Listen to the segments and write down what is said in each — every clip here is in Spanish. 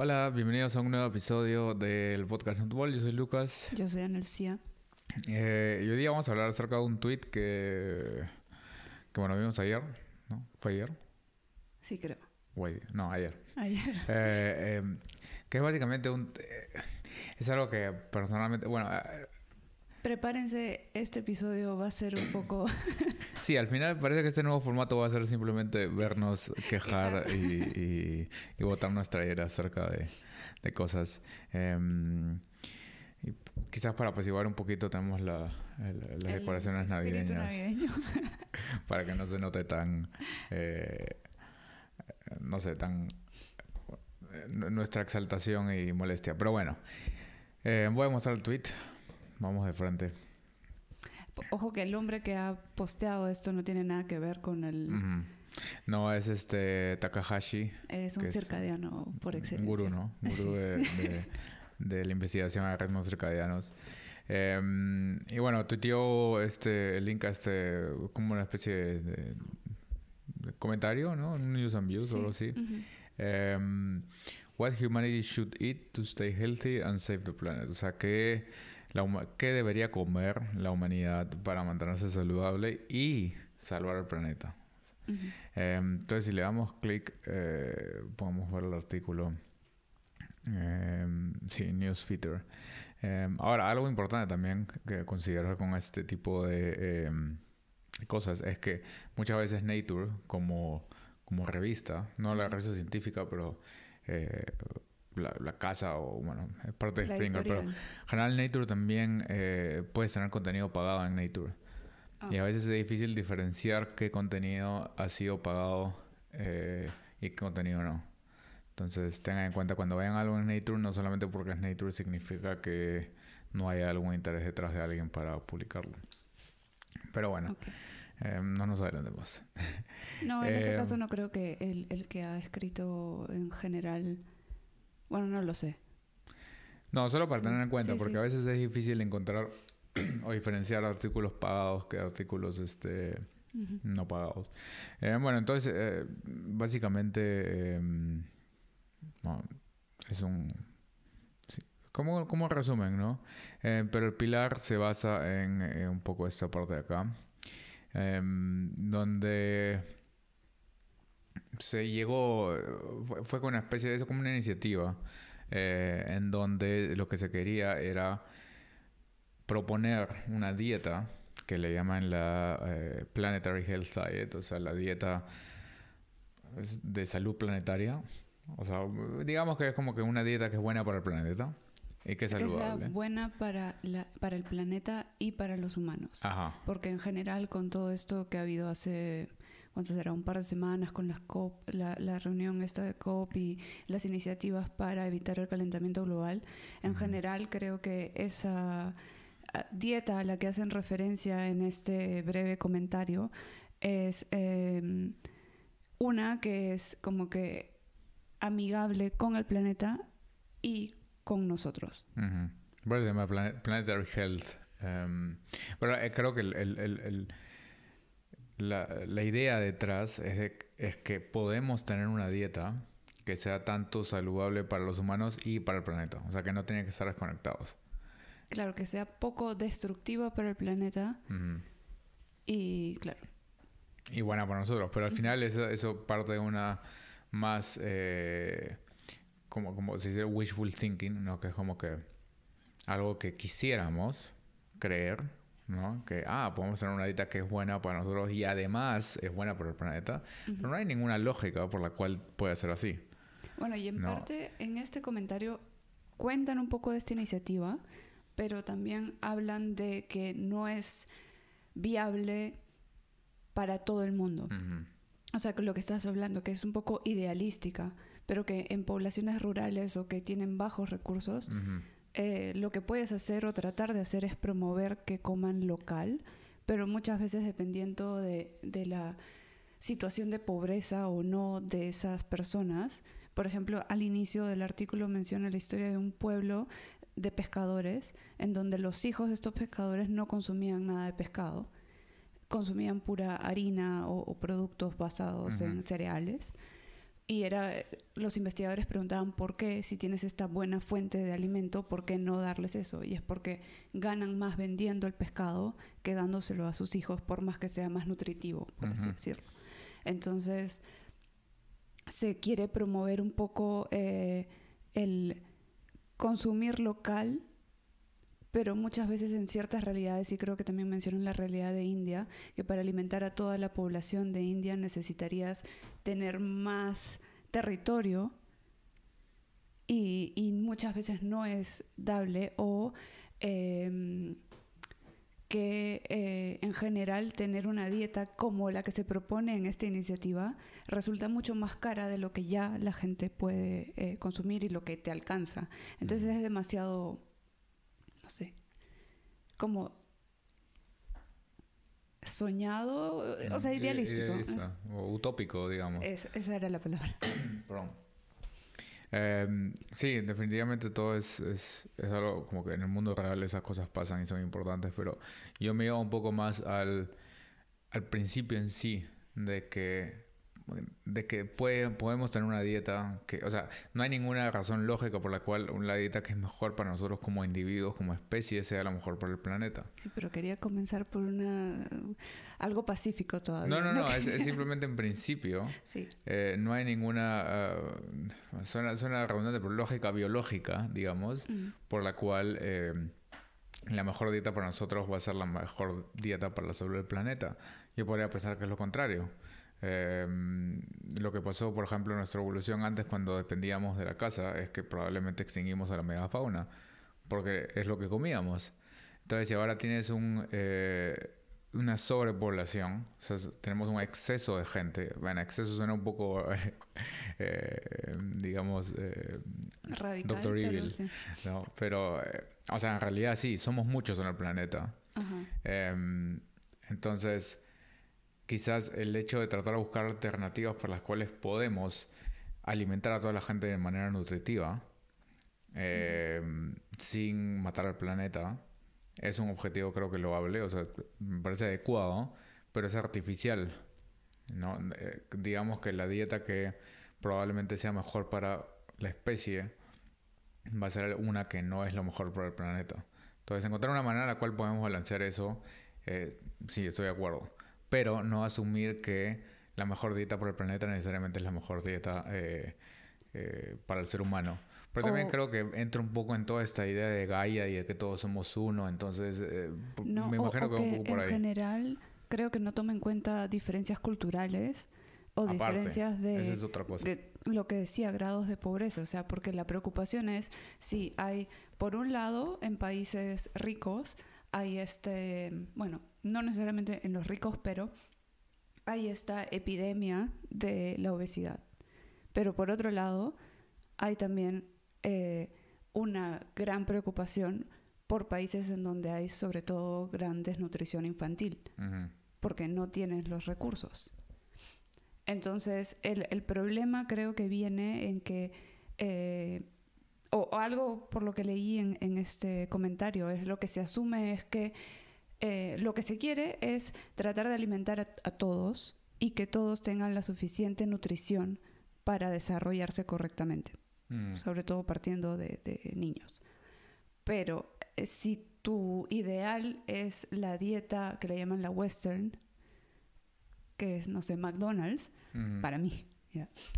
Hola, bienvenidos a un nuevo episodio del podcast Notball. Yo soy Lucas. Yo soy Anelcia. Eh, y hoy día vamos a hablar acerca de un tweet que, que bueno, vimos ayer, ¿no? ¿Fue ayer? Sí, creo. Wait, no, ayer. Ayer. Eh, eh, que es básicamente un... eh, es algo que personalmente... Bueno, Prepárense, este episodio va a ser un poco... sí, al final parece que este nuevo formato va a ser simplemente vernos quejar y, y, y botar nuestra ira acerca de, de cosas. Em, y quizás para apaciguar un poquito tenemos la, el- las el decoraciones navideñas. para que no se note tan, eh, no sé, tan eh, nu- nuestra exaltación y molestia. Pero bueno, eh, voy a mostrar el tweet. Vamos de frente. Ojo que el hombre que ha posteado esto no tiene nada que ver con el... Ujú. No, es este Takahashi. Es que un es circadiano por Un excelencia. gurú, ¿no? Un gurú de, de- de la investigación a ritmos circadianos. Eh, y bueno, tuiteó este, el link a este, como una especie de, de- de comentario, ¿no? Un news and views o algo así. Ujú. Em, what humanity should eat to stay healthy and save the planet. O sea, ¿qué, la qué debería comer la humanidad para mantenerse saludable y salvar el planeta? Em, entonces, si le damos clic, eh, podemos ver el artículo. Em, sí, Newsfeeder. Em, ahora, algo importante también que considerar con este tipo de cosas es que muchas veces Nature, como, como revista, no la revista científica, pero eh, la, la casa o, bueno, es parte de La Springer, pero editorial. en general Nature también eh, puedes tener contenido pagado en Nature. Ah. Y a veces es difícil diferenciar qué contenido ha sido pagado eh, y qué contenido no. Entonces tengan en cuenta cuando vean algo en Nature, no solamente porque es Nature significa que no haya algún interés detrás de alguien para publicarlo. Pero bueno, Ok. eh, no nos adelantemos. No, en este Eh, caso no creo que el, el que ha escrito en general... Bueno, no lo sé. No, solo para Sí, tener en cuenta, sí, porque sí. a veces es difícil encontrar o diferenciar artículos pagados que artículos este no pagados. Eh, bueno, entonces, eh, básicamente, eh, bueno, es un... como, como resumen, ¿no? Eh, pero el pilar se basa en, eh, un poco esta parte de acá, em, donde se llegó, eh, fue, con una especie de eso, como una iniciativa, eh, en donde lo que se quería era proponer una dieta que le llaman la eh, Planetary Health Diet, o sea, la dieta de salud planetaria. O sea, digamos que es como que una dieta que es buena para el planeta y que es Que sea buena para, la, para el planeta y para los humanos. Ajá. Porque en general con todo esto que ha habido hace, ¿cuánto será? Un par de semanas con las COP, la, la reunión esta de COP y las iniciativas para evitar el calentamiento global, en general creo que esa ah, dieta a la que hacen referencia en este breve comentario es eh, una que es como que amigable con el planeta y con nosotros. Bueno, se llama Plan- Planetary Health. Em, pero eh, creo que el- el- el- el- la, la idea detrás es, de- es que podemos tener una dieta que sea tanto saludable para los humanos y para el planeta. O sea, que no tienen que estar desconectados. Claro, que sea poco destructiva para el planeta y, claro, Y buena para nosotros. Pero al final eso, eso parte de una más... eh, como, como se dice wishful thinking, ¿no? Que es como que algo que quisiéramos creer, ¿no? Que, ah, podemos tener una dieta que es buena para nosotros y además es buena para el planeta. Pero no hay ninguna lógica por la cual puede ser así. Bueno, y en No. parte en este comentario cuentan un poco de esta iniciativa, pero también hablan de que no es viable para todo el mundo. Ujú. O sea, que lo que estás hablando, que es un poco idealística, pero que en poblaciones rurales o que tienen bajos recursos, Ujú. Eh, lo que puedes hacer o tratar de hacer es promover que coman local, pero muchas veces dependiendo de, de la situación de pobreza o no de esas personas. Por ejemplo, al inicio del artículo menciona la historia de un pueblo de pescadores en donde los hijos de estos pescadores no consumían nada de pescado, consumían pura harina o, o productos basados en cereales y era, los investigadores preguntaban por qué, si tienes esta buena fuente de alimento, ¿por qué no darles eso? Y es porque ganan más vendiendo el pescado que dándoselo a sus hijos, por más que sea más nutritivo, por así decirlo. Entonces, se quiere promover un poco eh, el consumir local, pero muchas veces en ciertas realidades, y creo que también mencionan la realidad de India, que para alimentar a toda la población de India necesitarías tener más territorio y, muchas veces no es dable o em, que eh, en general tener una dieta como la que se propone en esta iniciativa resulta mucho más cara de lo que ya la gente puede eh, consumir y lo que te alcanza. Entonces es demasiado, no sé, como soñado, o sea, idealístico. o utópico, digamos. esa era la palabra. Perdón. Em, sí, definitivamente todo es, es, es, algo como que en el mundo real esas cosas pasan y son importantes, pero yo me iba un poco más al, al principio en sí, de que de que puede, podemos tener una dieta que, o sea, no hay ninguna razón lógica por la cual una dieta que es mejor para nosotros como individuos, como especie, sea la mejor para el planeta. Sí, pero quería comenzar por una algo pacífico todavía. No, no, no, es, simplemente en principio. Sí. Eh, no hay ninguna, uh, suena, suena redundante, pero lógica biológica, digamos, por la cual... Eh, la mejor dieta para nosotros va a ser la mejor dieta para la salud del planeta. Yo podría pensar que es lo contrario. Em, lo que pasó, por ejemplo, en nuestra evolución antes cuando dependíamos de la caza es que probablemente extinguimos a la megafauna, porque es lo que comíamos. Entonces, si ahora tienes un, eh, una sobrepoblación, o sea, tenemos un exceso de gente, bueno, exceso suena un poco, eh, digamos, eh, Doctor Evil, pero, pero o sea, en realidad sí, somos muchos en el planeta. Em, entonces, quizás el hecho de tratar de buscar alternativas por las cuales podemos alimentar a toda la gente de manera nutritiva, eh, sin matar al planeta, es un objetivo creo que loable, o sea, me parece adecuado, pero es artificial. ¿no? Eh, digamos que la dieta que probablemente sea mejor para la especie va a ser una que no es lo mejor para el planeta. Entonces, encontrar una manera en la cual podemos balancear eso, eh, sí, estoy de acuerdo pero no asumir que la mejor dieta para el planeta necesariamente es la mejor dieta eh, eh, para el ser humano. Pero también creo que entra un poco en toda esta idea de Gaia y de que todos somos uno, entonces eh, me imagino que, un poco por ahí. En general, creo que no toma en cuenta diferencias culturales o diferencias de, de lo que decía, grados de pobreza. O sea, porque la preocupación es si hay, por un lado, en países ricos, hay este, bueno, no necesariamente en los ricos, pero hay esta epidemia de la obesidad. Pero por otro lado, hay también eh, una gran preocupación por países en donde hay sobre todo gran desnutrición infantil, porque no tienes los recursos. Entonces, el, problema creo que viene en que eh, o, algo por lo que leí en, este comentario, es lo que se asume es que eh, lo que se quiere es tratar de alimentar a, todos y que todos tengan la suficiente nutrición para desarrollarse correctamente, mm. sobre todo partiendo de, niños. Pero eh, si tu ideal es la dieta que le llaman la western, que es, no sé, McDonald's, para mí,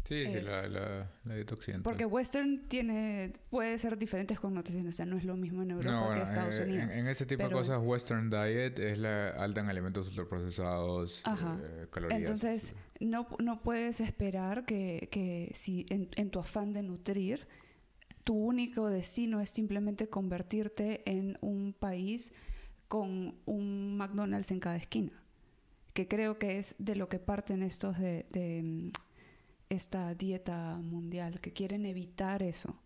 Sí, sí, la, la, occidental. Porque western tiene, puede ser diferentes connotaciones, o sea, no es lo mismo en Europa que en Estados eh, Unidos. En, este tipo de cosas, western diet es la alta en alimentos ultraprocesados, eh, calorías. Entonces, no, no puedes esperar que, que si en, en tu afán de nutrir, tu único destino es simplemente convertirte en un país con un McDonald's en cada esquina. Que creo que es de lo que parten estos de, de esta dieta mundial, que quieren evitar eso.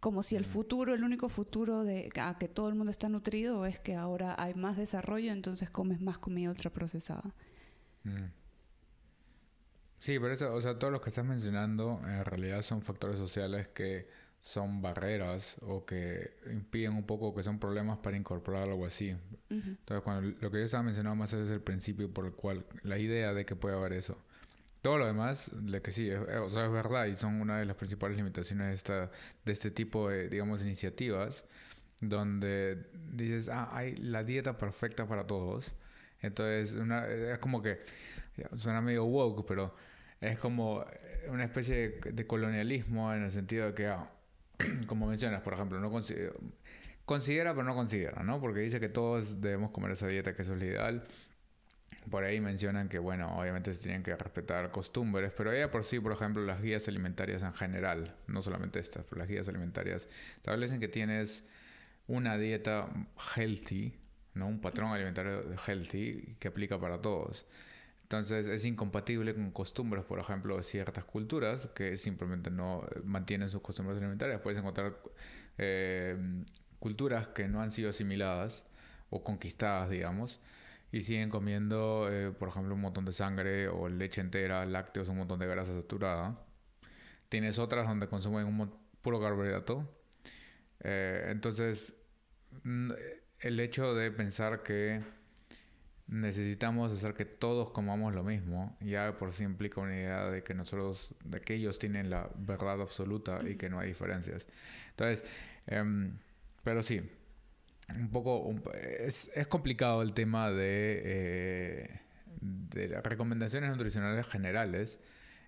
Como si el futuro, el único futuro de a que todo el mundo está nutrido es que ahora hay más desarrollo, entonces comes más comida ultraprocesada. Mm. Sí, pero eso, o sea, todos los que estás mencionando en realidad son factores sociales que son barreras o que impiden un poco, que son problemas para incorporar algo así. Entonces, cuando lo que yo estaba mencionando más es el principio por el cual, la idea de que puede haber eso. Todo lo demás, de que sí, es, o sea, es verdad y son una de las principales limitaciones de, esta, de este tipo de, digamos, iniciativas, donde dices, ah, hay la dieta perfecta para todos. Entonces, una, es como que, suena medio woke, pero es como una especie de, colonialismo en el sentido de que, ah, como mencionas, por ejemplo, no considera, pero no considera, ¿no? Porque dice que todos debemos comer esa dieta, que eso es lo ideal. Por ahí mencionan que, bueno, obviamente se tienen que respetar costumbres, pero ella por sí, por ejemplo, las guías alimentarias en general, no solamente estas, pero las guías alimentarias establecen que tienes una dieta healthy, ¿no? Un patrón alimentario healthy que aplica para todos. Entonces es incompatible con costumbres, por ejemplo, de ciertas culturas que simplemente no mantienen sus costumbres alimentarias. Puedes encontrar eh, culturas que no han sido asimiladas o conquistadas, digamos, y siguen comiendo, eh, por ejemplo, un montón de sangre o leche entera, lácteos, un montón de grasa saturada. Tienes otras donde consumen un puro carbohidrato. Eh, entonces, el hecho de pensar que necesitamos hacer que todos comamos lo mismo, ya por sí implica una idea de que nosotros, de que ellos tienen la verdad absoluta y que no hay diferencias. Entonces, em, pero sí, un poco, es, es, complicado el tema de, eh, de las recomendaciones nutricionales generales,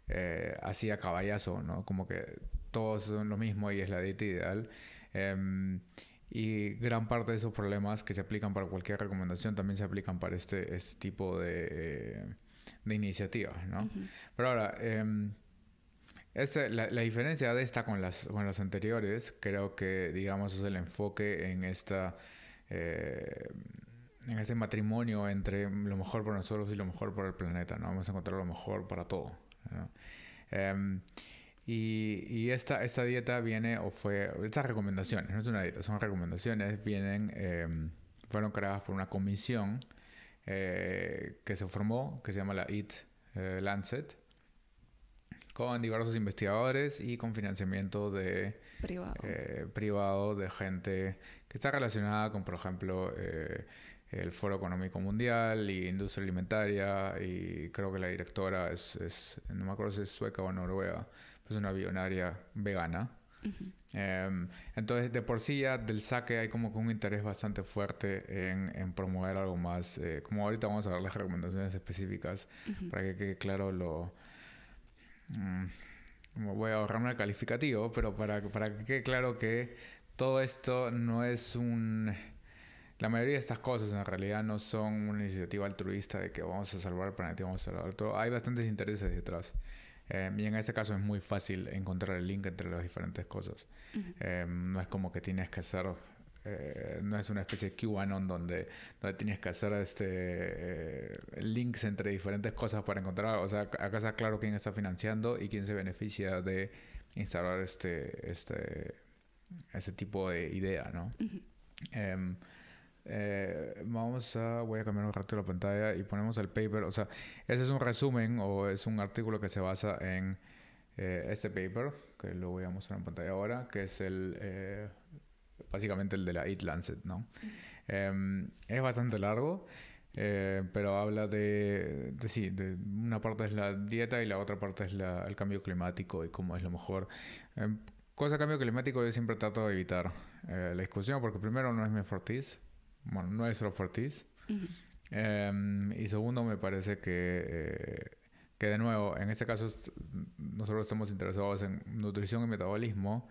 eh, así a caballazo, ¿no? Como que todos son lo mismo y es la dieta ideal. Em, y gran parte de esos problemas que se aplican para cualquier recomendación también se aplican para este, este tipo de, de iniciativas, ¿no? Pero ahora, eh, la, la, diferencia de esta con las, con las anteriores, creo que, digamos, es el enfoque en esta... Eh, en ese matrimonio entre lo mejor para nosotros y lo mejor para el planeta, ¿no? Vamos a encontrar lo mejor para todo. ¿no? Em, y, esta, esta dieta viene, o fue, estas recomendaciones, no es una dieta, son recomendaciones, vienen, em, fueron creadas por una comisión eh, que se formó, que se llama la EAT eh, Lancet, con diversos investigadores y con financiamiento de privado. Eh, privado de gente que está relacionada con, por ejemplo, el Foro Económico Mundial y Industria Alimentaria y creo que la directora es, es no me acuerdo si es sueca o noruega, es una billonaria vegana. Em, entonces, de por sí ya del saque hay como que un interés bastante fuerte en, en promover algo más. Eh, como ahorita vamos a ver las recomendaciones específicas para que quede claro lo... Mm, voy a ahorrarme el calificativo, pero para, para que quede claro que todo esto no es un... La mayoría de estas cosas en realidad no son una iniciativa altruista de que vamos a salvar el planeta y vamos a salvar todo. Hay bastantes intereses detrás. Eh, y en este caso es muy fácil encontrar el link entre las diferentes cosas. Eh, no es como que tienes que hacer, eh, no es una especie de QAnon donde, donde tienes que hacer este links entre diferentes cosas para encontrar, o sea, acá está claro quién está financiando y quién se beneficia de instalar este, este, ese tipo de idea, ¿no? Eh, vamos a, voy a cambiar un rato la pantalla y ponemos el paper. O sea, ese es un resumen o es un artículo que se basa en eh, este paper, que lo voy a mostrar en pantalla ahora, que es el, eh, básicamente el de la Eat Lancet, ¿no? Em, es bastante largo. pero habla de, de, sí, de una parte es la dieta y la otra parte es la, el cambio climático y cómo es lo mejor. Em, cosa cambio climático yo siempre trato de evitar la discusión porque primero no es mi expertise, bueno, nuestro Fortis. Em, y segundo, me parece que, eh, que de nuevo, en este caso nosotros estamos interesados en nutrición y metabolismo.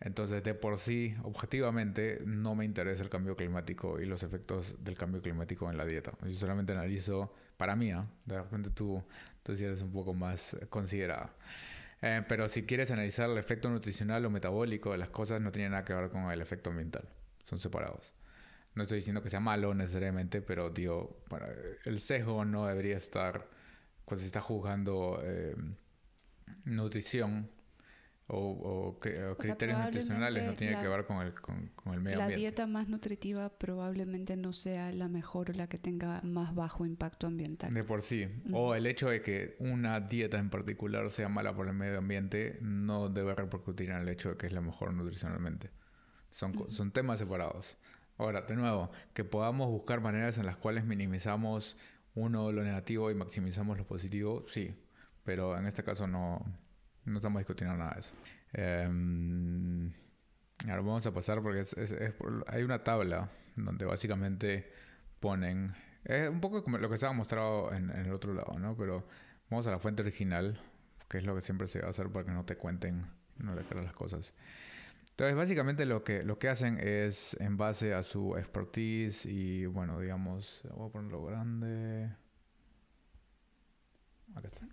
Entonces, de por sí, objetivamente, no me interesa el cambio climático y los efectos del cambio climático en la dieta. Yo solamente analizo, para mí, ¿no? de repente tú, tú sí eres un poco más considerada. Eh, pero si quieres analizar el efecto nutricional o metabólico de las cosas, no tiene nada que ver con el efecto ambiental. Son separados. No estoy diciendo que sea malo necesariamente, pero digo, el sesgo no debería estar cuando se está juzgando eh, nutrición o, criterios nutricionales, no tiene que ver con el, con, el medio ambiente. La dieta más nutritiva probablemente no sea la mejor o la que tenga más bajo impacto ambiental. De por sí. O el hecho de que una dieta en particular sea mala por el medio ambiente no debe repercutir en el hecho de que es la mejor nutricionalmente. Son, son temas separados. Ahora, de nuevo, que podamos buscar maneras en las cuales minimizamos uno lo negativo y maximizamos lo positivo, sí. pero en este caso no, no estamos discutiendo nada de eso. Em, ahora vamos a pasar porque hay una tabla donde básicamente ponen... Es un poco como lo que se ha mostrado en, el otro lado, ¿no? Pero vamos a la fuente original, que es lo que siempre se va a hacer para que no te cuenten, no le creas las cosas. Entonces, básicamente lo que, lo que hacen es en base a su expertise y, bueno, digamos, voy a ponerlo grande. Acá está.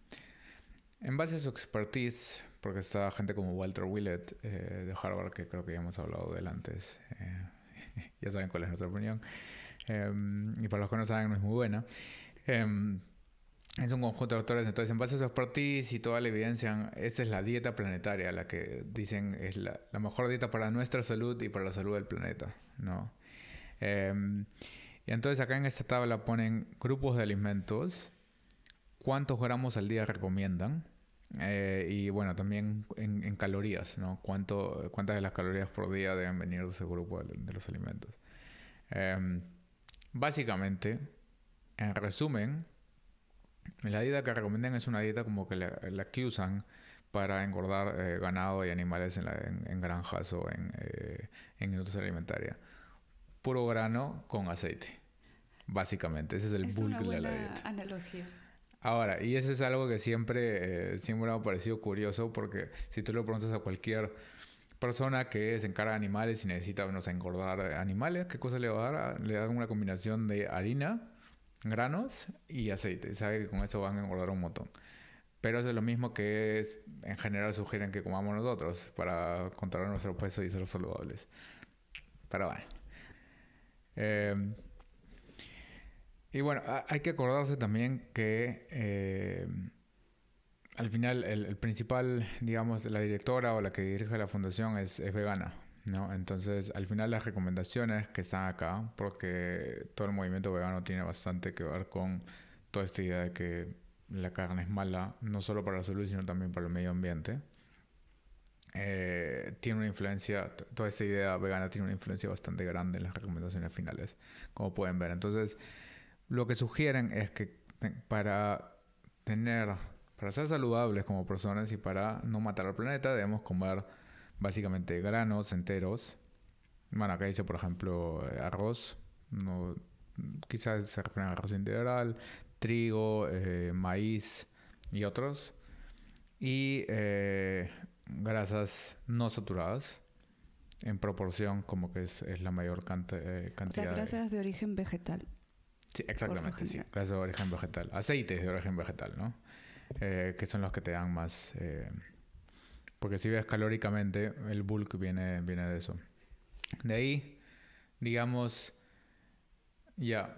En base a su expertise, porque está gente como Walter Willett eh, de Harvard, que creo que ya hemos hablado de él antes, eh, ya saben cuál es nuestra opinión, em, y para los que no saben, no es muy buena. Em, es un conjunto de autores, entonces en base a su expertise y toda la evidencia, esa es la dieta planetaria, la que dicen es la, mejor dieta para nuestra salud y para la salud del planeta, ¿no? Em, y entonces acá en esta tabla ponen grupos de alimentos, cuántos gramos al día recomiendan, eh, y bueno, también en, calorías, ¿no? ¿Cuánto, ¿Cuántas de las calorías por día deben venir de ese grupo de, los alimentos? Em, básicamente, en resumen, la dieta que recomiendan es una dieta como que la, que usan para engordar eh, ganado y animales en, granjas o en, eh, en industria alimentaria. Puro grano con aceite, básicamente. Ese es el bulk de la dieta. analogía. Ahora, y eso es algo que siempre, eh, siempre me ha parecido curioso porque si tú le preguntas a cualquier persona que se encarga de animales y necesita, engordar animales, ¿qué cosa le va a dar? Le dan una combinación de harina, granos y aceite. Sabe que con eso van a engordar un montón. Pero eso es lo mismo que es, en general sugieren que comamos nosotros para controlar nuestro peso y ser saludables. Pero bueno. Eh, y bueno, hay que acordarse también que eh, al final el, principal, digamos, la directora o la que dirige la fundación es, es vegana. ¿no? Entonces, al final las recomendaciones que están acá, porque todo el movimiento vegano tiene bastante que ver con toda esta idea de que la carne es mala, no solo para la salud, sino también para el medio ambiente. Eh, tiene una influencia, toda esta idea vegana tiene una influencia bastante grande en las recomendaciones finales, como pueden ver. Entonces, lo que sugieren es que para tener, para ser saludables como personas y para no matar al planeta, debemos comer básicamente granos enteros. Bueno, acá dice, por ejemplo, eh, arroz. No, quizás se refieren a arroz integral, trigo, eh, maíz y otros. Y eh, grasas no saturadas en proporción como que es, la mayor cantidad. O sea, grasas de... origen vegetal. Sí, exactamente, sí. Grasas de origen vegetal. Aceites de origen vegetal, ¿no? que son los que te dan más porque si ves calóricamente, el bulk viene, viene de eso. De ahí, digamos, ya,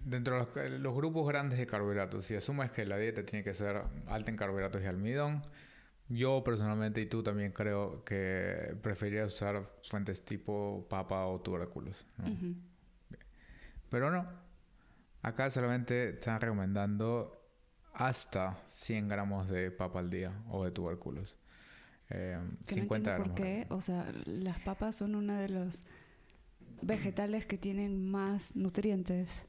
dentro de los, grupos grandes de carbohidratos, si asumes que la dieta tiene que ser alta en carbohidratos y almidón, yo personalmente y tú también creo que preferiría usar fuentes tipo papa o tubérculos. Pero no. Acá solamente están recomendando hasta 100 gramos de papa al día o de tubérculos. Eh, 50 no ¿Por qué? O sea, las papas son uno de los vegetales que tienen más nutrientes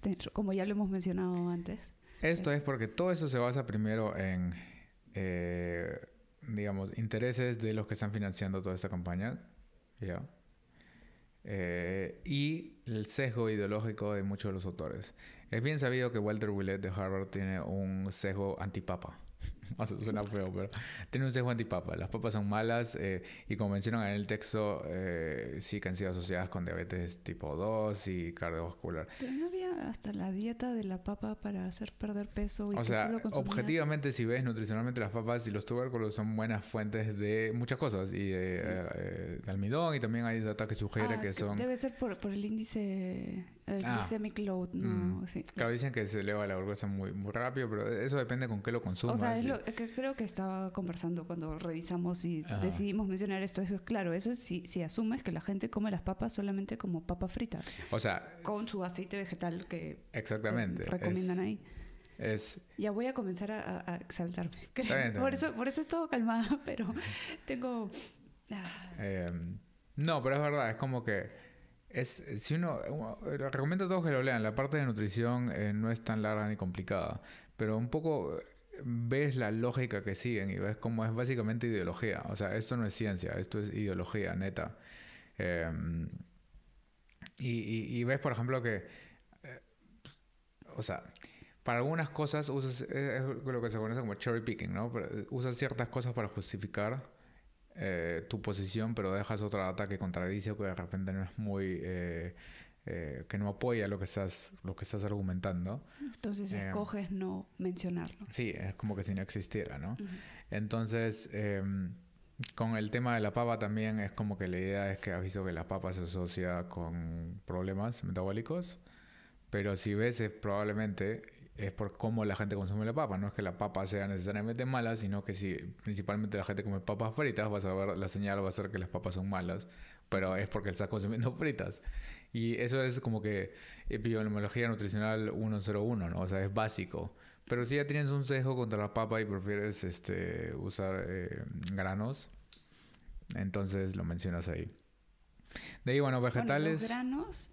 dentro, como ya lo hemos mencionado antes. Esto es porque todo eso se basa primero en, eh, digamos, intereses de los que están financiando toda esta campaña, ¿ya? Eh, y el sesgo ideológico de muchos de los autores. Es bien sabido que Walter Willett de Harvard tiene un sesgo antipapa. o sea, suena feo, pero tiene un sesgo antipapa. Las papas son malas eh, y como mencionan en el texto, eh, sí que han sido asociadas con diabetes tipo 2 y cardiovascular. Pero no había hasta la dieta de la papa para hacer perder peso. Y o sea, objetivamente, si ves nutricionalmente las papas y los tubérculos son buenas fuentes de muchas cosas y de, eh, almidón y también hay data que sugiere ah, que son... Debe ser por, por el índice el ah. glycemic load, no, mm. sí. Claro, dicen que se eleva la glucosa muy, muy rápido, pero eso depende con qué lo consumas. O sea, es lo que creo que estaba conversando cuando revisamos y decidimos mencionar esto. Eso es claro, eso es si, si asumes que la gente come las papas solamente como papas fritas. O sea... Con su aceite vegetal que... Exactamente. recomiendan ahí. Es... Ya voy a comenzar a, exaltarme. por, eso, por eso estoy calmada, pero tengo... Ah. Em, no, pero es verdad, es como que es, si uno, recomiendo a todos que lo lean. La parte de nutrición eh, no es tan larga ni complicada, pero un poco ves la lógica que siguen y ves cómo es básicamente ideología. O sea, esto no es ciencia, esto es ideología neta. Em, y, ves, por ejemplo, que, eh, o sea, para algunas cosas usas es lo que se conoce como cherry picking, ¿no? Usas ciertas cosas para justificar eh, tu posición, pero dejas otra data que contradice o que de repente no es muy eh, eh, que no apoya lo que estás lo que estás argumentando. Entonces escoges no mencionarlo. Sí, es como que si no existiera, ¿no? Entonces em, con el tema de la papa también es como que la idea es que has visto que la papa se asocia con problemas metabólicos, pero si ves es probablemente es por cómo la gente consume la papa. No es que la papa sea necesariamente mala, sino que si principalmente la gente come papas fritas, vas a ver la señal va a ser que las papas son malas, pero es porque estás consumiendo fritas. Y eso es como que epidemiología nutricional 101, ¿no? O sea, es básico. Pero si ya tienes un sesgo contra la papa y prefieres este, usar eh, granos, entonces lo mencionas ahí. De ahí, bueno, vegetales. los granos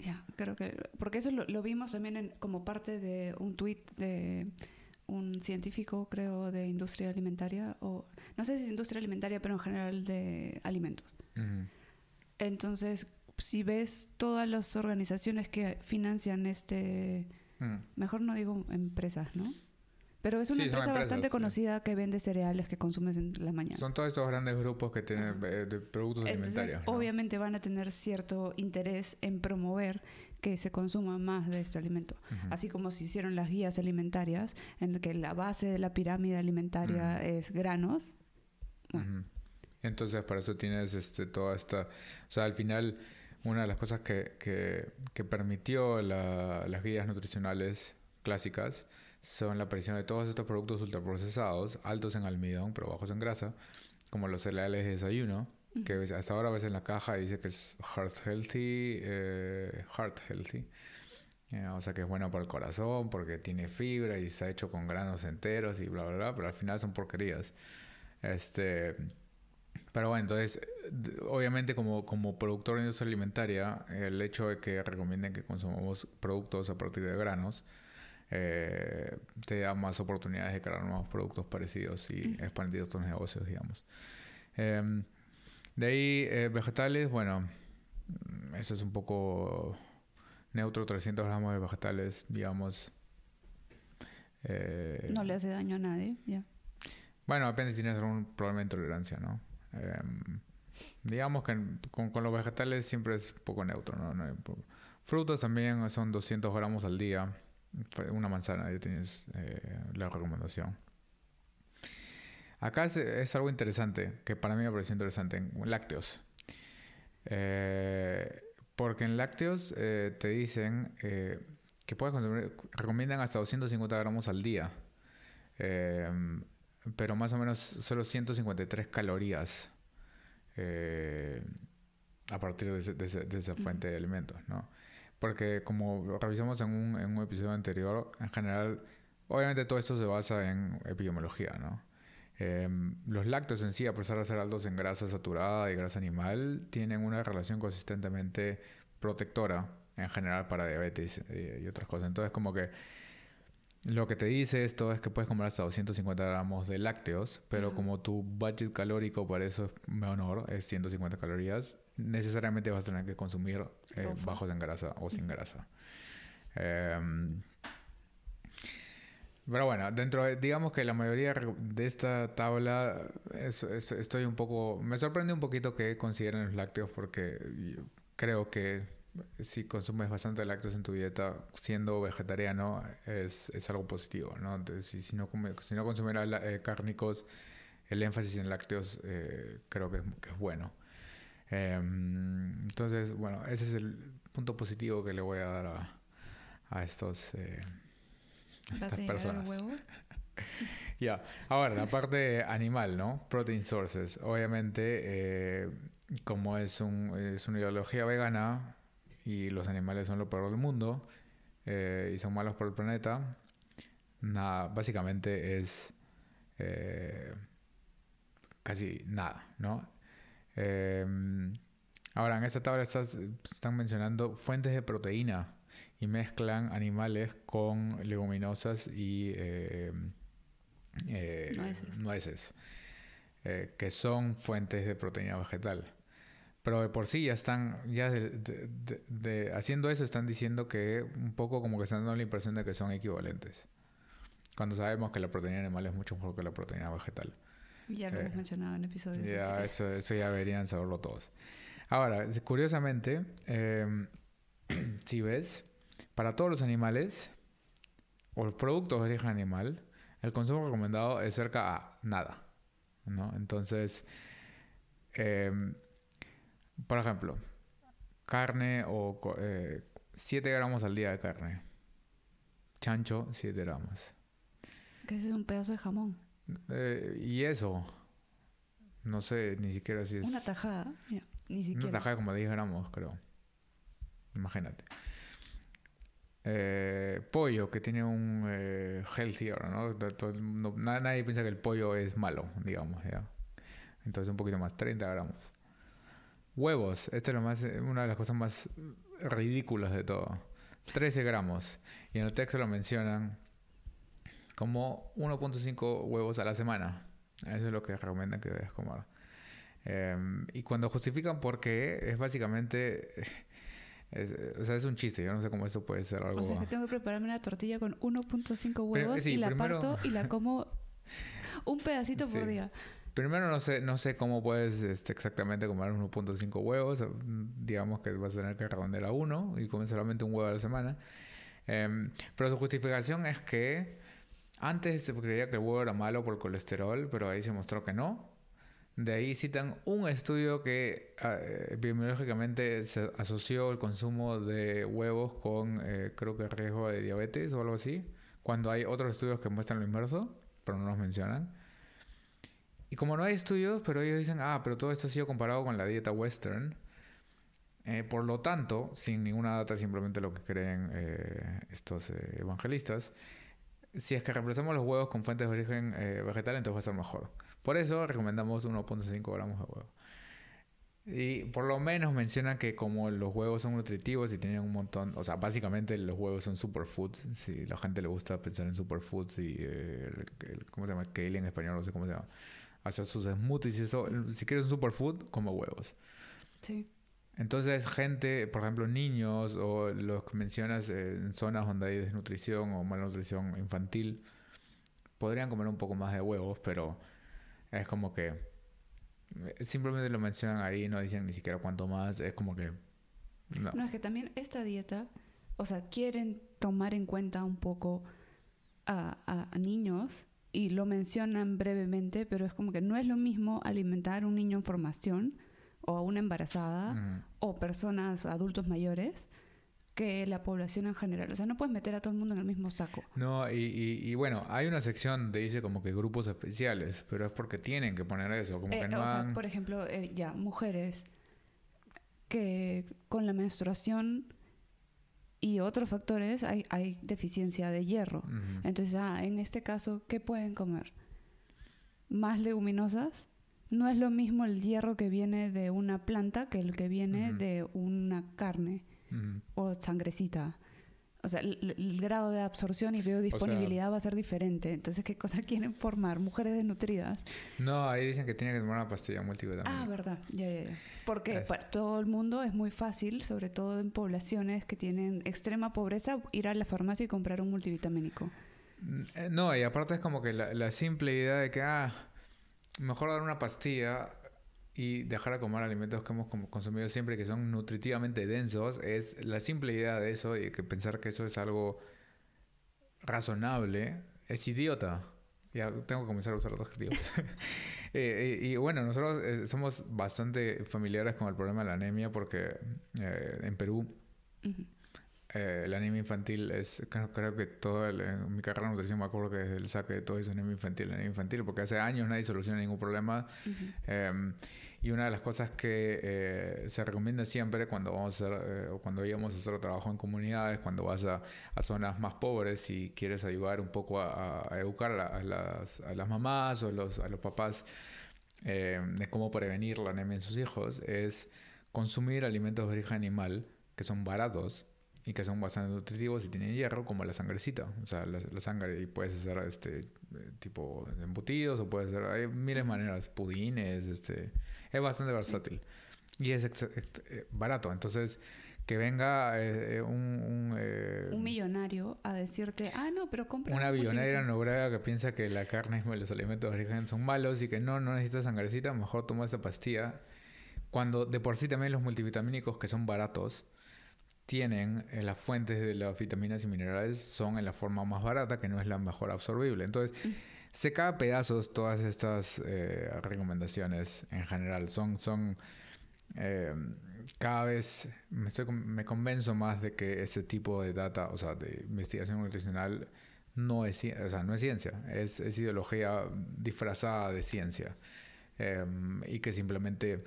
ya, creo que. Porque eso lo, vimos también como parte de un tuit de un científico, creo, de industria alimentaria, o no sé si es industria alimentaria, pero en general de alimentos. Entonces, si ves todas las organizaciones que financian este, mm. mejor no digo empresas, ¿no? Pero es una empresa bastante conocida que vende cereales que consumes en la mañana. Son todos estos grandes grupos que tienen eh, de productos alimentarios. Obviamente van a tener cierto interés en promover que se consuma más de este alimento. Así como se hicieron las guías alimentarias, en que la base de la pirámide alimentaria es granos. Entonces, para eso tienes este, toda esta... O sea, al final, una de las cosas que, que, que permitió las guías nutricionales clásicas son la aparición de todos estos productos ultraprocesados, altos en almidón, pero bajos en grasa, como los cereales de desayuno, que hasta ahora ves en la caja y dice que es heart healthy, eh, heart healthy. Eh, o sea que es bueno para el corazón porque tiene fibra y está hecho con granos enteros y bla, bla, bla, pero al final son porquerías. Este, pero bueno, entonces, obviamente como, como productor de industria alimentaria, el hecho de que recomienden que consumamos productos a partir de granos, eh, te da más oportunidades de crear nuevos productos parecidos y expandir otros negocios, digamos. Em, de ahí, eh, vegetales, bueno, eso es un poco neutro, 300 gramos de vegetales, digamos. Eh, no le hace daño a nadie, ya. Bueno, depende si tienes un problema de intolerancia, ¿no? Em, digamos que con, los vegetales siempre es un poco neutro, ¿no? frutas también son 200 gramos al día una manzana, ya tienes eh, la recomendación. Acá es, algo interesante, que para mí me pareció interesante, en lácteos. Eh, porque en lácteos eh, te dicen que puedes consumir, recomiendan hasta 250 gramos al día. pero más o menos solo 153 calorías a partir de, esa fuente de alimentos, ¿no? Porque como revisamos en un, en un episodio anterior, en general, obviamente todo esto se basa en epidemiología, ¿no? Em, los lácteos en sí, a pesar de ser altos en grasa saturada y grasa animal, tienen una relación consistentemente protectora en general para diabetes y, otras cosas. Entonces, como que lo que te dice esto es que puedes comer hasta 250 gramos de lácteos, pero como tu budget calórico para eso es menor, es 150 calorías, necesariamente vas a tener que consumir eh, bajos en grasa o sin grasa. Em, pero bueno, dentro de, digamos que la mayoría de esta tabla estoy un poco, me sorprende un poquito que consideren los lácteos porque creo que si consumes bastante lácteos en tu dieta, siendo vegetariano, es, es algo positivo, ¿no? si, si, no, si no consumieras eh, cárnicos, el énfasis en lácteos eh, creo que es, que es bueno. Em, entonces, bueno, ese es el punto positivo que le voy a dar a, a estos eh, estas personas. ya, ahora la parte animal, ¿no? Protein sources. Obviamente, eh, como es, un, es una ideología vegana y los animales son lo peor del mundo eh, y son malos por el planeta, nada, básicamente es casi nada, ¿no? Em, ahora, en esta tabla están mencionando fuentes de proteína y mezclan animales con leguminosas y, em, eh, nueces, eh, que son fuentes de proteína vegetal. Pero de por sí ya están, ya de, haciendo eso están diciendo que un poco como que están dando la impresión de que son equivalentes. Cuando sabemos que la proteína animal es mucho mejor que la proteína vegetal. Ya lo hemos mencionado en episodios. Ya, eso, eso, ya deberían saberlo todos. Ahora, curiosamente, em, si ves, para todos los animales o los productos de origen animal, el consumo recomendado es cerca a nada. ¿no? Entonces, em, por ejemplo, carne o 7 eh, gramos al día de carne. Chancho, 7 gramos. Que es un pedazo de jamón. Eh, y eso, no sé ni siquiera si es... Una tajada, ni siquiera. Una tajada como 10 gramos, creo. Imagínate. Eh, pollo, que tiene un eh, healthier, ¿no? Nadie piensa que el pollo es malo, digamos, ¿ya? Entonces un poquito más, 30 gramos. Huevos, esta es lo más, una de las cosas más ridículas de todo. 13 gramos. Y en el texto lo mencionan como 1.5 huevos a la semana. Eso es lo que recomiendan que debes comer. Em, y cuando justifican por qué, es básicamente es, o sea, es un chiste. Yo no sé cómo eso puede ser algo. O sea, que tengo que prepararme una tortilla con 1.5 huevos y la parto y la como un pedacito por día. Primero no sé, no sé cómo puedes este, exactamente comer 1.5 huevos. Digamos que vas a tener que redondear a uno y comer solamente un huevo a la semana. Em, pero su justificación es que antes se creía que el huevo era malo por el colesterol, pero ahí se mostró que no. De ahí citan un estudio que ah, eh, epidemiológicamente se asoció el consumo de huevos con, eh, creo que riesgo de diabetes o algo así, cuando hay otros estudios que muestran lo inverso, pero no los mencionan. Y como no hay estudios, pero ellos dicen, ah, pero todo esto ha sido comparado con la dieta western. Eh, por lo tanto, sin ninguna data, simplemente lo que creen estos evangelistas, si es que reemplazamos los huevos con fuentes de origen vegetal, entonces va a ser mejor. Por eso recomendamos 1.5 gramos de huevo. Y por lo menos mencionan que como los huevos son nutritivos y tienen un montón, o sea, básicamente los huevos son superfoods, si la gente le gusta pensar en superfoods y, eh, ¿cómo se llama? Kale en español, no sé cómo se llama. Hacer sus smoothies y eso. Si quieres un superfood, come huevos. Sí. Entonces, gente, por ejemplo, niños o los que mencionas en zonas donde hay desnutrición o malnutrición infantil, podrían comer un poco más de huevos, pero es como que eh, simplemente lo mencionan ahí, no dicen ni siquiera cuánto más, es como que... No. no, es que también esta dieta, o sea, quieren tomar en cuenta un poco a, a, niños y lo mencionan brevemente, pero es como que no es lo mismo alimentar a un niño en formación o a una embarazada o personas adultos mayores que la población en general. O sea, no puedes meter a todo el mundo en el mismo saco. No, y, y, bueno, hay una sección donde dice como que grupos especiales, pero es porque tienen que poner eso, como que eh, no o sea, por ejemplo, eh, ya, mujeres que con la menstruación y otros factores hay, hay deficiencia de hierro. Entonces, ah, en este caso, ¿qué pueden comer? ¿Más leguminosas? No es lo mismo el hierro que viene de una planta que el que viene de una carne o sangrecita. O sea, el, grado de absorción y biodisponibilidad va a ser diferente. Entonces, ¿qué cosa quieren formar? ¿Mujeres desnutridas? No, ahí dicen que tienen que tomar una pastilla multivitamínica. Ah, verdad. Ya, ya, ya. Porque para todo el mundo es muy fácil, sobre todo en poblaciones que tienen extrema pobreza, ir a la farmacia y comprar un multivitamínico. Mm, eh, no, y aparte es como que la, la simple idea de que, ah, mejor dar una pastilla y dejar de comer alimentos que hemos consumido siempre que son nutritivamente densos es la simple idea de eso y que pensar que eso es algo razonable es idiota. Ya tengo que comenzar a usar los adjetivos. Eh, y, bueno, nosotros eh, somos bastante familiares con el problema de la anemia porque eh, en Perú la anemia infantil es, creo, que todo en mi carrera de nutrición me acuerdo que el saque de todo es anemia infantil, anemia infantil, porque hace años nadie soluciona ningún problema. Y una de las cosas que eh, se recomienda siempre cuando vamos a hacer, eh, cuando íbamos a hacer trabajo en comunidades, cuando vas a, zonas más pobres y quieres ayudar un poco a, educar a, las, mamás o a los papás eh, de cómo prevenir la anemia en sus hijos, es consumir alimentos de origen animal que son baratos y que son bastante nutritivos y tienen hierro, como la sangrecita. O sea, la, sangre y puedes hacer este tipo de embutidos o puedes hacer hay miles de maneras, pudines, este es bastante versátil y es eh, barato. Entonces, que venga eh, eh, un... Un, millonario a decirte, ah, no, pero compra... Una billonaria noruega que piensa que la carne y los alimentos de origen son malos y que no, no necesitas sangrecita, mejor toma esa pastilla. Cuando de por sí también los multivitamínicos que son baratos tienen las fuentes de las vitaminas y minerales son en la forma más barata que no es la mejor absorbible. Entonces... Mm. Se cae a pedazos todas estas recomendaciones en general. Son, son eh, cada vez me, estoy, me convenzo más de que ese tipo de data, o sea, de investigación nutricional, no es, o sea, no es ciencia, es, es ideología disfrazada de ciencia em, y que simplemente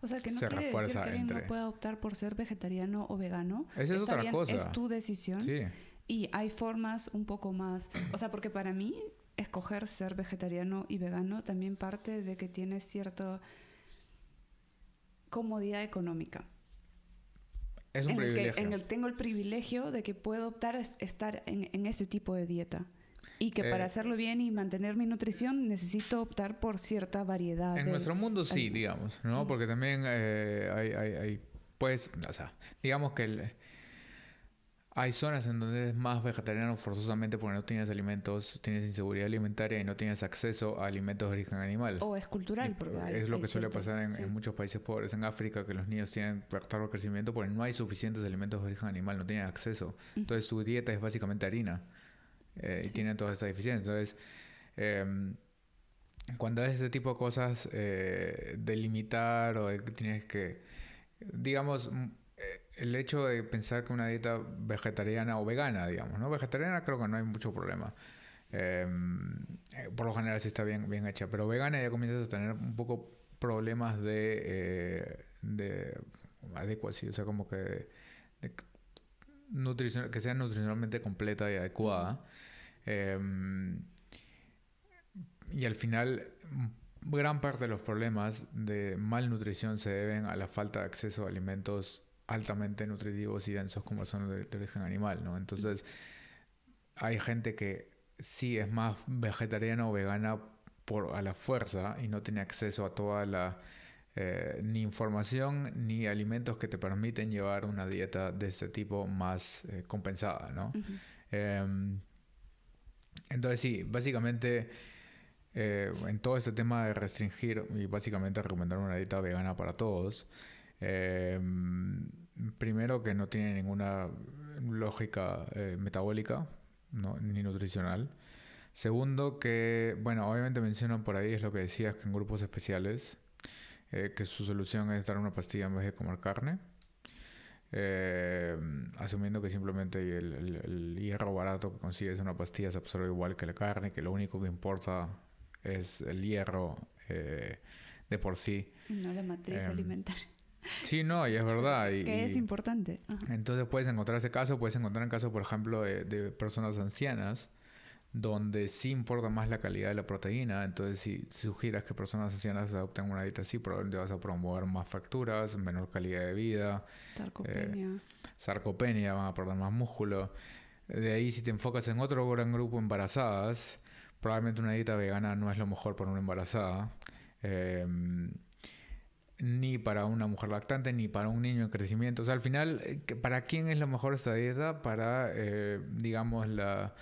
o sea, que no se quiere decir que entre... no pueda optar por ser vegetariano o vegano. Esa es otra cosa. Es tu decisión. Sí. Y hay formas un poco más... O sea, porque para mí escoger ser vegetariano y vegano también parte de que tienes cierto comodidad económica. Es un en privilegio. El que, en el tengo el privilegio de que puedo optar a estar en, ese tipo de dieta. Y que para eh, hacerlo bien y mantener mi nutrición necesito optar por cierta variedad. En nuestro mundo sí, digamos, ¿no? Porque también eh, hay, hay, hay, pues, o sea, digamos que el, hay zonas en donde es más vegetariano forzosamente porque no tienes alimentos, tienes inseguridad alimentaria y no tienes acceso a alimentos de origen animal. O es cultural. Porque es lo que suele pasar en, muchos países pobres, en África, que los niños tienen retardo de crecimiento porque no hay suficientes alimentos de origen animal, no tienen acceso. Entonces su dieta es básicamente harina eh, y tienen todas estas deficiencias. Entonces, em, cuando haces este tipo de cosas, eh, delimitar o tienes que, digamos, el hecho de pensar que una dieta vegetariana o vegana, digamos, ¿no? Vegetariana creo que no hay mucho problema. Em, eh, por lo general sí está bien, bien hecha, pero vegana ya comienzas a tener un poco problemas de, eh, de adecuación, o sea, como que nutrición, que sea nutricionalmente completa y adecuada. Y al final, gran parte de los problemas de malnutrición se deben a la falta de acceso a alimentos altamente nutritivos y densos como son de, origen animal, ¿no? Entonces, hay gente que sí es más vegetariana o vegana por a la fuerza y no tiene acceso a toda la eh, ni información ni alimentos que te permiten llevar una dieta de este tipo más eh, compensada, ¿no? Em, entonces sí, básicamente eh, en todo este tema de restringir y básicamente recomendar una dieta vegana para todos, Em, primero que no tiene ninguna lógica eh, metabólica ni nutricional. Segundo que, bueno, obviamente mencionan por ahí, es lo que decías, que en grupos especiales, eh, que su solución es dar una pastilla en vez de comer carne. Em, asumiendo que simplemente el, hierro barato que consigues en una pastilla se absorbe igual que la carne, que lo único que importa es el hierro eh, de por sí. No la matriz em, alimentaria. Sí, no, y es verdad. Y, que es importante. Entonces puedes encontrar ese caso, puedes encontrar un caso, por ejemplo, de, personas ancianas, donde sí importa más la calidad de la proteína. Entonces, si, sugieras que personas ancianas adopten una dieta así, probablemente vas a promover más fracturas, menor calidad de vida. Sarcopenia. Eh, sarcopenia, van a perder más músculo. De ahí, si te enfocas en otro gran grupo embarazadas, probablemente una dieta vegana no es lo mejor para una embarazada. Eh, ni para una mujer lactante, ni para un niño en crecimiento. O sea, al final, eh, ¿para quién es lo mejor esta dieta? Para, eh, digamos, la...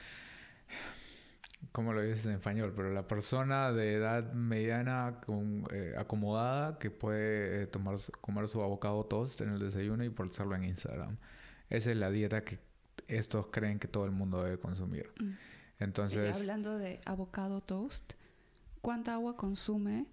¿Cómo lo dices en español? Pero la persona de edad mediana con, eh, acomodada que puede tomar, comer su avocado toast en el desayuno y ponerlo en Instagram. Esa es la dieta que estos creen que todo el mundo debe consumir. Mm. Entonces... hablando de avocado toast, ¿cuánta agua consume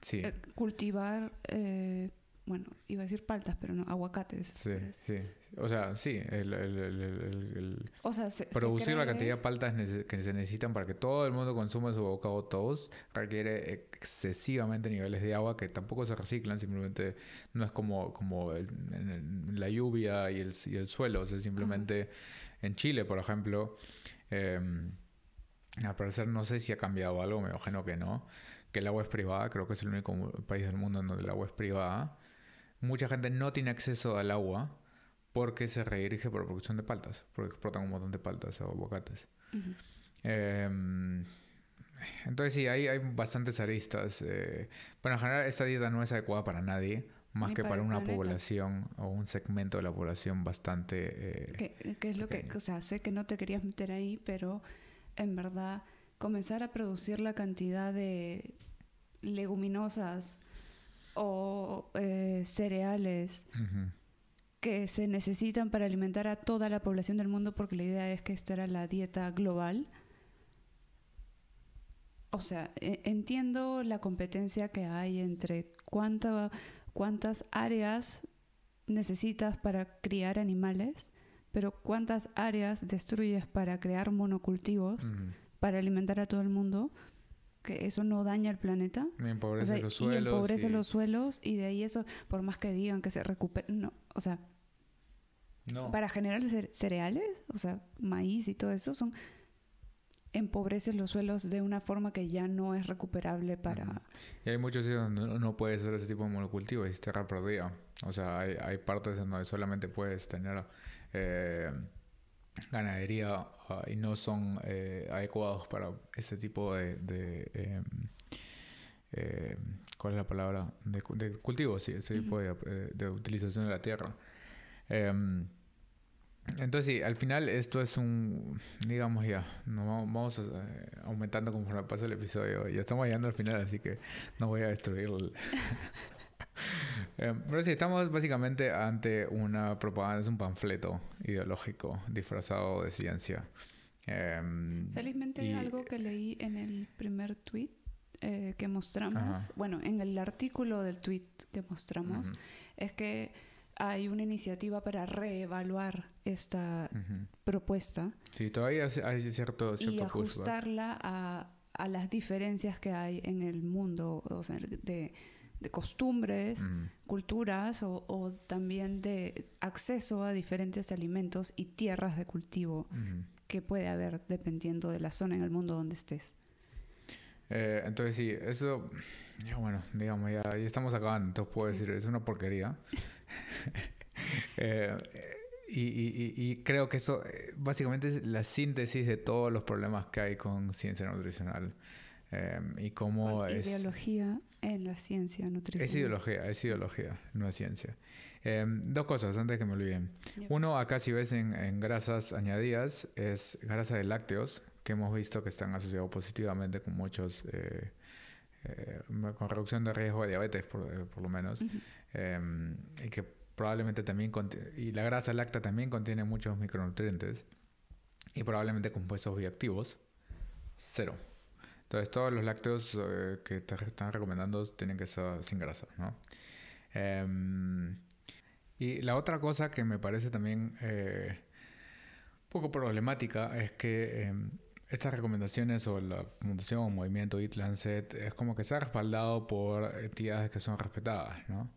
sí. Eh, cultivar, eh, bueno, iba a decir paltas, pero no, aguacates. Sí, sí. O sea, sí, el, el, el, o sea, producir la cantidad de paltas que se necesitan para que todo el mundo consuma su avocado toast requiere excesivamente niveles de agua que tampoco se reciclan, simplemente no es como, como la lluvia y el, y el suelo, o sea, simplemente en Chile, por ejemplo, eh, al parecer no sé si ha cambiado algo, me imagino que no que el agua es privada, creo que es el único país del mundo en donde el agua es privada. Mucha gente no tiene acceso al agua porque se redirige por producción de paltas, porque explotan un montón de paltas o aguacates. Em, entonces sí, hay, hay bastantes aristas. Eh, pero en general esta dieta no es adecuada para nadie, más que para, una población o un segmento de la población bastante... Eh, ¿Qué, es lo que, o sea, sé que no te querías meter ahí, pero en verdad comenzar a producir la cantidad de leguminosas o eh, cereales que se necesitan para alimentar a toda la población del mundo, porque la idea es que esta era la dieta global. O sea, e, entiendo la competencia que hay entre cuánta, cuántas áreas necesitas para criar animales, pero cuántas áreas destruyes para crear monocultivos, para alimentar a todo el mundo que eso no daña el planeta. Y empobrece los suelos. Y empobrece los suelos y de ahí eso, por más que digan que se recupere, no, o sea, para generar cereales, o sea, maíz y todo eso, son empobrece los suelos de una forma que ya no es recuperable para... Y hay muchos sitios donde no, puedes hacer ese tipo de monocultivo, es tierra perdida. O sea, hay, hay partes en donde solamente puedes tener eh, ganadería ah, y no son eh, adecuados para ese tipo de... Em, eh, ¿Cuál es la palabra? De, cultivo, sí, ese tipo de, de, utilización de la tierra. Em, entonces sí, al final esto es un, digamos ya, nos vamos eh, aumentando conforme pasa el episodio. Ya estamos llegando al final, así que no voy a destruir eh, pero sí, estamos básicamente ante una propaganda, es un panfleto ideológico disfrazado de ciencia. Em, Felizmente algo que leí en el primer tweet eh, que mostramos, bueno, en el artículo del tweet que mostramos, es que hay una iniciativa para reevaluar esta propuesta. Sí, todavía hay cierto, cierto Y ajustarla a, a, las diferencias que hay en el mundo, o sea, de, de costumbres, culturas o, o, también de acceso a diferentes alimentos y tierras de cultivo que puede haber dependiendo de la zona en el mundo donde estés. Eh, entonces sí, eso, ya bueno, digamos, ya, ya estamos acabando, entonces puedo decir, es una porquería. Eh, y, creo que eso eh, básicamente es la síntesis de todos los problemas que hay con ciencia nutricional. Eh, y cómo es... Ideología en la ciencia nutricional. Es ideología, es ideología, no es ciencia. dos cosas antes que me olviden. Uno, acá si ves en, grasas añadidas, es grasa de lácteos, que hemos visto que están asociados positivamente con muchos, con reducción de riesgo de diabetes, por, lo menos. Em, y que probablemente también y la grasa láctea también contiene muchos micronutrientes y probablemente compuestos bioactivos cero entonces todos los lácteos eh, que te están recomendando tienen que ser sin grasa ¿no? Em, y la otra cosa que me parece también eh, un poco problemática es que em, estas recomendaciones o la fundación o movimiento Eat Lancet es como que se ha respaldado por entidades que son respetadas, ¿no?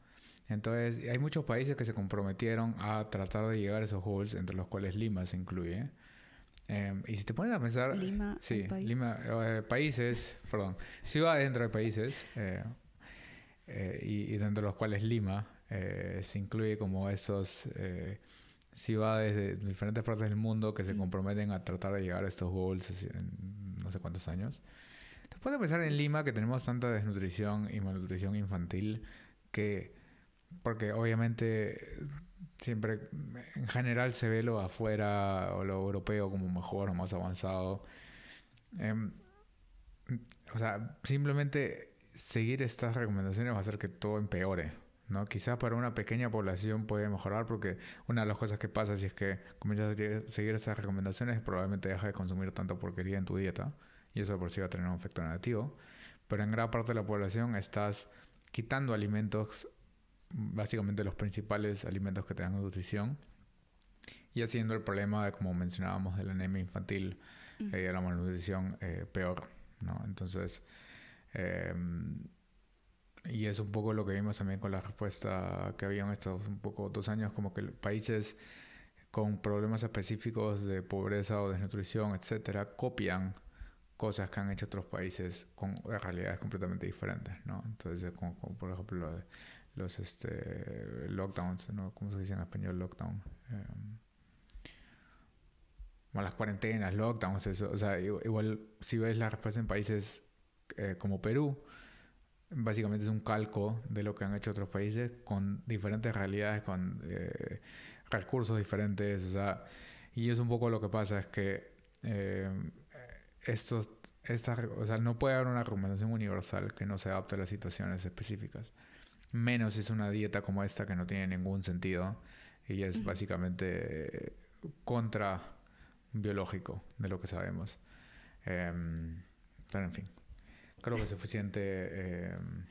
Entonces, hay muchos países que se comprometieron a tratar de llegar a esos goals, entre los cuales Lima se incluye. Em, y si te pones a pensar... Lima, sí, Lima, eh, países, perdón, ciudades dentro de países, eh, eh, y, dentro de los cuales Lima se incluye como esos ciudades de diferentes partes del mundo que se mm. comprometen a tratar de llegar a estos goals en no sé cuántos años. Te puedes pensar en Lima que tenemos tanta desnutrición y malnutrición infantil que porque obviamente siempre en general se ve lo afuera o lo europeo como mejor o más avanzado. Em, o sea, simplemente seguir estas recomendaciones va a hacer que todo empeore. ¿no? Quizás para una pequeña población puede mejorar porque una de las cosas que pasa si es que comienzas a seguir esas recomendaciones probablemente dejas de consumir tanta porquería en tu dieta y eso por sí va a tener un efecto negativo. Pero en gran parte de la población estás quitando alimentos básicamente los principales alimentos que te dan nutrición y haciendo el problema de como mencionábamos de la anemia infantil y de la malnutrición eh, peor ¿no? entonces em, y es un poco lo que vimos también con la respuesta que habían estos un poco dos años como que países con problemas específicos de pobreza o desnutrición etcétera copian cosas que han hecho otros países con realidades completamente diferentes ¿no? entonces como por ejemplo los este, lockdowns, ¿no? ¿Cómo se dice en español lockdown? Em, las cuarentenas, lockdowns, eso. O sea, igual si ves la respuesta en países eh, como Perú, básicamente es un calco de lo que han hecho otros países con diferentes realidades, con eh, recursos diferentes. O sea, y es un poco lo que pasa, es que eh, estos, esta, o sea, no puede haber una recomendación universal que no se adapte a las situaciones específicas. Menos es una dieta como esta que no tiene ningún sentido y es básicamente contra biológico de lo que sabemos. Em, pero en fin, creo que es suficiente. Em,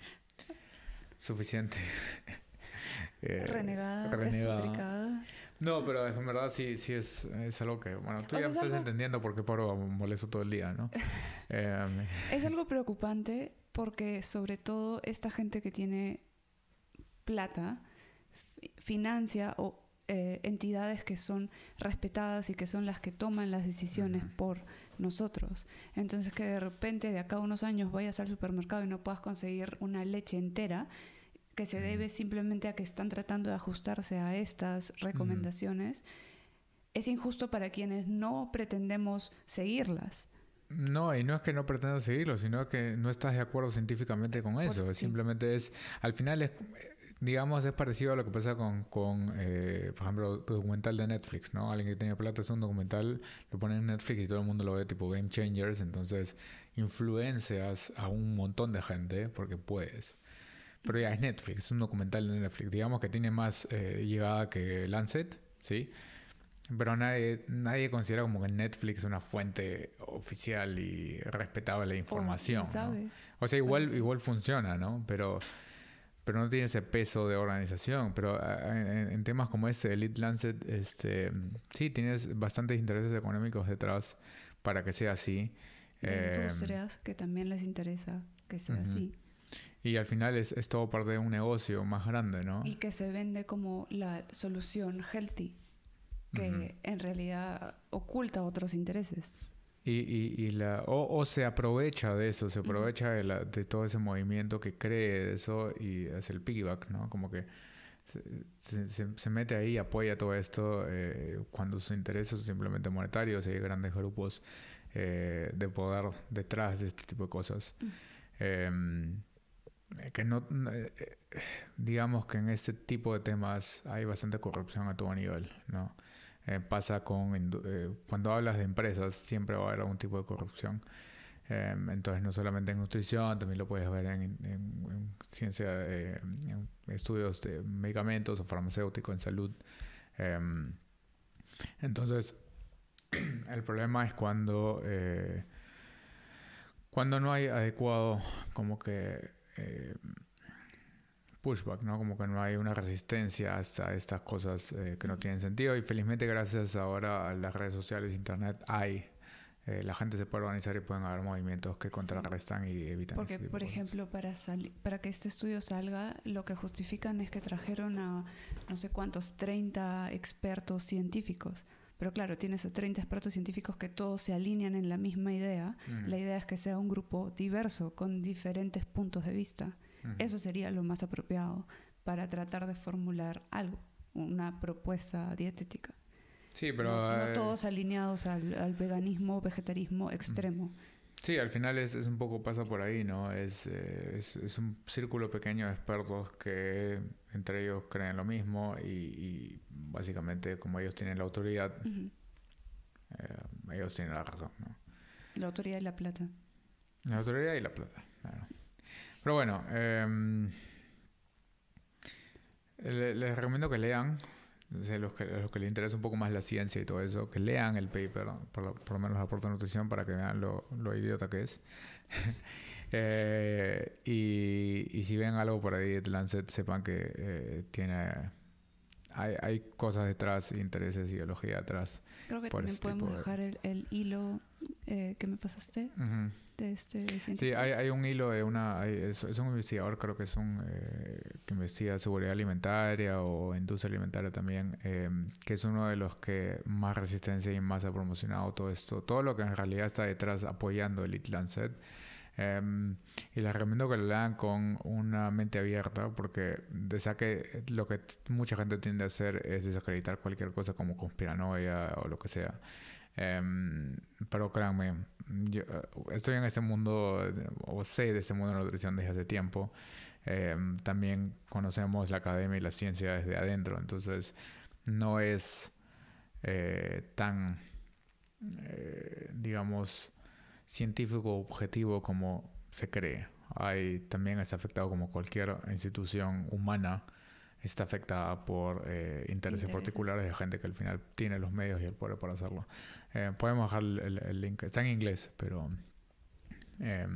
suficiente. eh, renegada, renegada. No, pero en verdad sí, sí es, es algo que, bueno, tú ya estás entendiendo por qué paro molesto todo el día, ¿no? Em, es algo preocupante porque sobre todo esta gente que tiene plata financia o eh, entidades que son respetadas y que son las que toman las decisiones por nosotros. Entonces que de repente de acá a unos años vayas al supermercado y no puedas conseguir una leche entera, que se debe simplemente a que están tratando de ajustarse a estas recomendaciones, es injusto para quienes no pretendemos seguirlas. No, y no es que no pretendas seguirlo, sino que no estás de acuerdo científicamente con eso. Simplemente es, al final es, digamos, es parecido a lo que pasa con, con eh, por ejemplo, el documental de Netflix, ¿no? Alguien que tenía plata hace un documental, lo pone en Netflix y todo el mundo lo ve tipo Game Changers, entonces influencias a un montón de gente porque puedes. Pero ya es Netflix, es un documental de Netflix, digamos que tiene más eh, llegada que Lancet, ¿sí? Pero nadie, nadie considera como que Netflix es una fuente oficial y respetable de información. O sea, igual, igual funciona, ¿no? Pero pero no tiene ese peso de organización. Pero en, temas como este, Elite Lancet, este, sí, tienes bastantes intereses económicos detrás para que sea así. De industrias que también les interesa que sea así. Y al final es, es, todo parte de un negocio más grande, ¿no? Y que se vende como la solución healthy, que en realidad oculta otros intereses. Y, y, y la, o, se aprovecha de eso, se aprovecha de, la, de, todo ese movimiento que cree eso y es el piggyback, ¿no? Como que se, se, mete ahí y apoya todo esto eh, cuando sus intereses son simplemente monetarios y hay grandes grupos eh, de poder detrás de este tipo de cosas. Em, que no, eh, digamos que en este tipo de temas hay bastante corrupción a todo nivel, ¿no? Eh, pasa con eh, cuando hablas de empresas siempre va a haber algún tipo de corrupción. Em, entonces no solamente en nutrición también lo puedes ver en, ciencia eh, en estudios de medicamentos o farmacéuticos en salud. Em, entonces el problema es cuando cuando no hay adecuado como que pushback, ¿no? Como que no hay una resistencia hasta estas cosas eh, que no tienen sentido. Y felizmente gracias ahora a las redes sociales, internet, hay. Eh, la gente se puede organizar y pueden haber movimientos que contrarrestan y evitan. Porque, por ejemplo, para, para que este estudio salga, lo que justifican es que trajeron a no sé cuántos, 30 expertos científicos. Pero claro, tienes a 30 expertos científicos que todos se alinean en la misma idea. La idea es que sea un grupo diverso, con diferentes puntos de vista. Eso sería lo más apropiado para tratar de formular algo, una propuesta dietética. Sí, pero... No, eh, todos alineados al, veganismo, vegetarismo extremo. Sí, al final es, es, un poco pasa por ahí, ¿no? Es, eh, es, es, un círculo pequeño de expertos que entre ellos creen lo mismo y, básicamente como ellos tienen la autoridad, eh, ellos tienen la razón, ¿no? La autoridad y la plata. La autoridad y la plata, claro. Pero bueno, em, les, recomiendo que lean, los que, los que les interesa un poco más la ciencia y todo eso, que lean el paper, por lo, por lo menos la aporte de nutrición, para que vean lo, lo idiota que es. Eh, y, y, si ven algo por ahí de Lancet, sepan que eh, tiene hay, hay, cosas detrás, intereses, ideología detrás. Creo que también podemos dejar el, el, hilo eh, que me pasaste. Este sí, hay, hay, un hilo de una... es, un investigador, creo que es un... Eh, que investiga seguridad alimentaria o industria alimentaria también, em, que es uno de los que más resistencia y más ha promocionado todo esto. Todo lo que en realidad está detrás apoyando el Lancet. Em, y les recomiendo que lo lean con una mente abierta porque de saque lo que mucha gente tiende a hacer es desacreditar cualquier cosa como conspiranoia o lo que sea. Em, pero créanme, yo eh, estoy en ese mundo, o sé de ese mundo de la nutrición desde hace tiempo. Em, también conocemos la academia y la ciencia desde adentro, entonces no es eh, tan, eh, digamos, científico objetivo como se cree. Hay, también es afectado como cualquier institución humana está afectada por eh, intereses, particulares de gente que al final tiene los medios y el poder para hacerlo. Eh, podemos dejar el, link, está en inglés, pero, eh,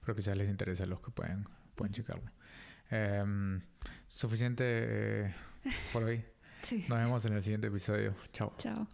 pero quizás les interesa a los que pueden, pueden checarlo. Em, suficiente eh, por hoy. Nos vemos en el siguiente episodio. Chao. Chao.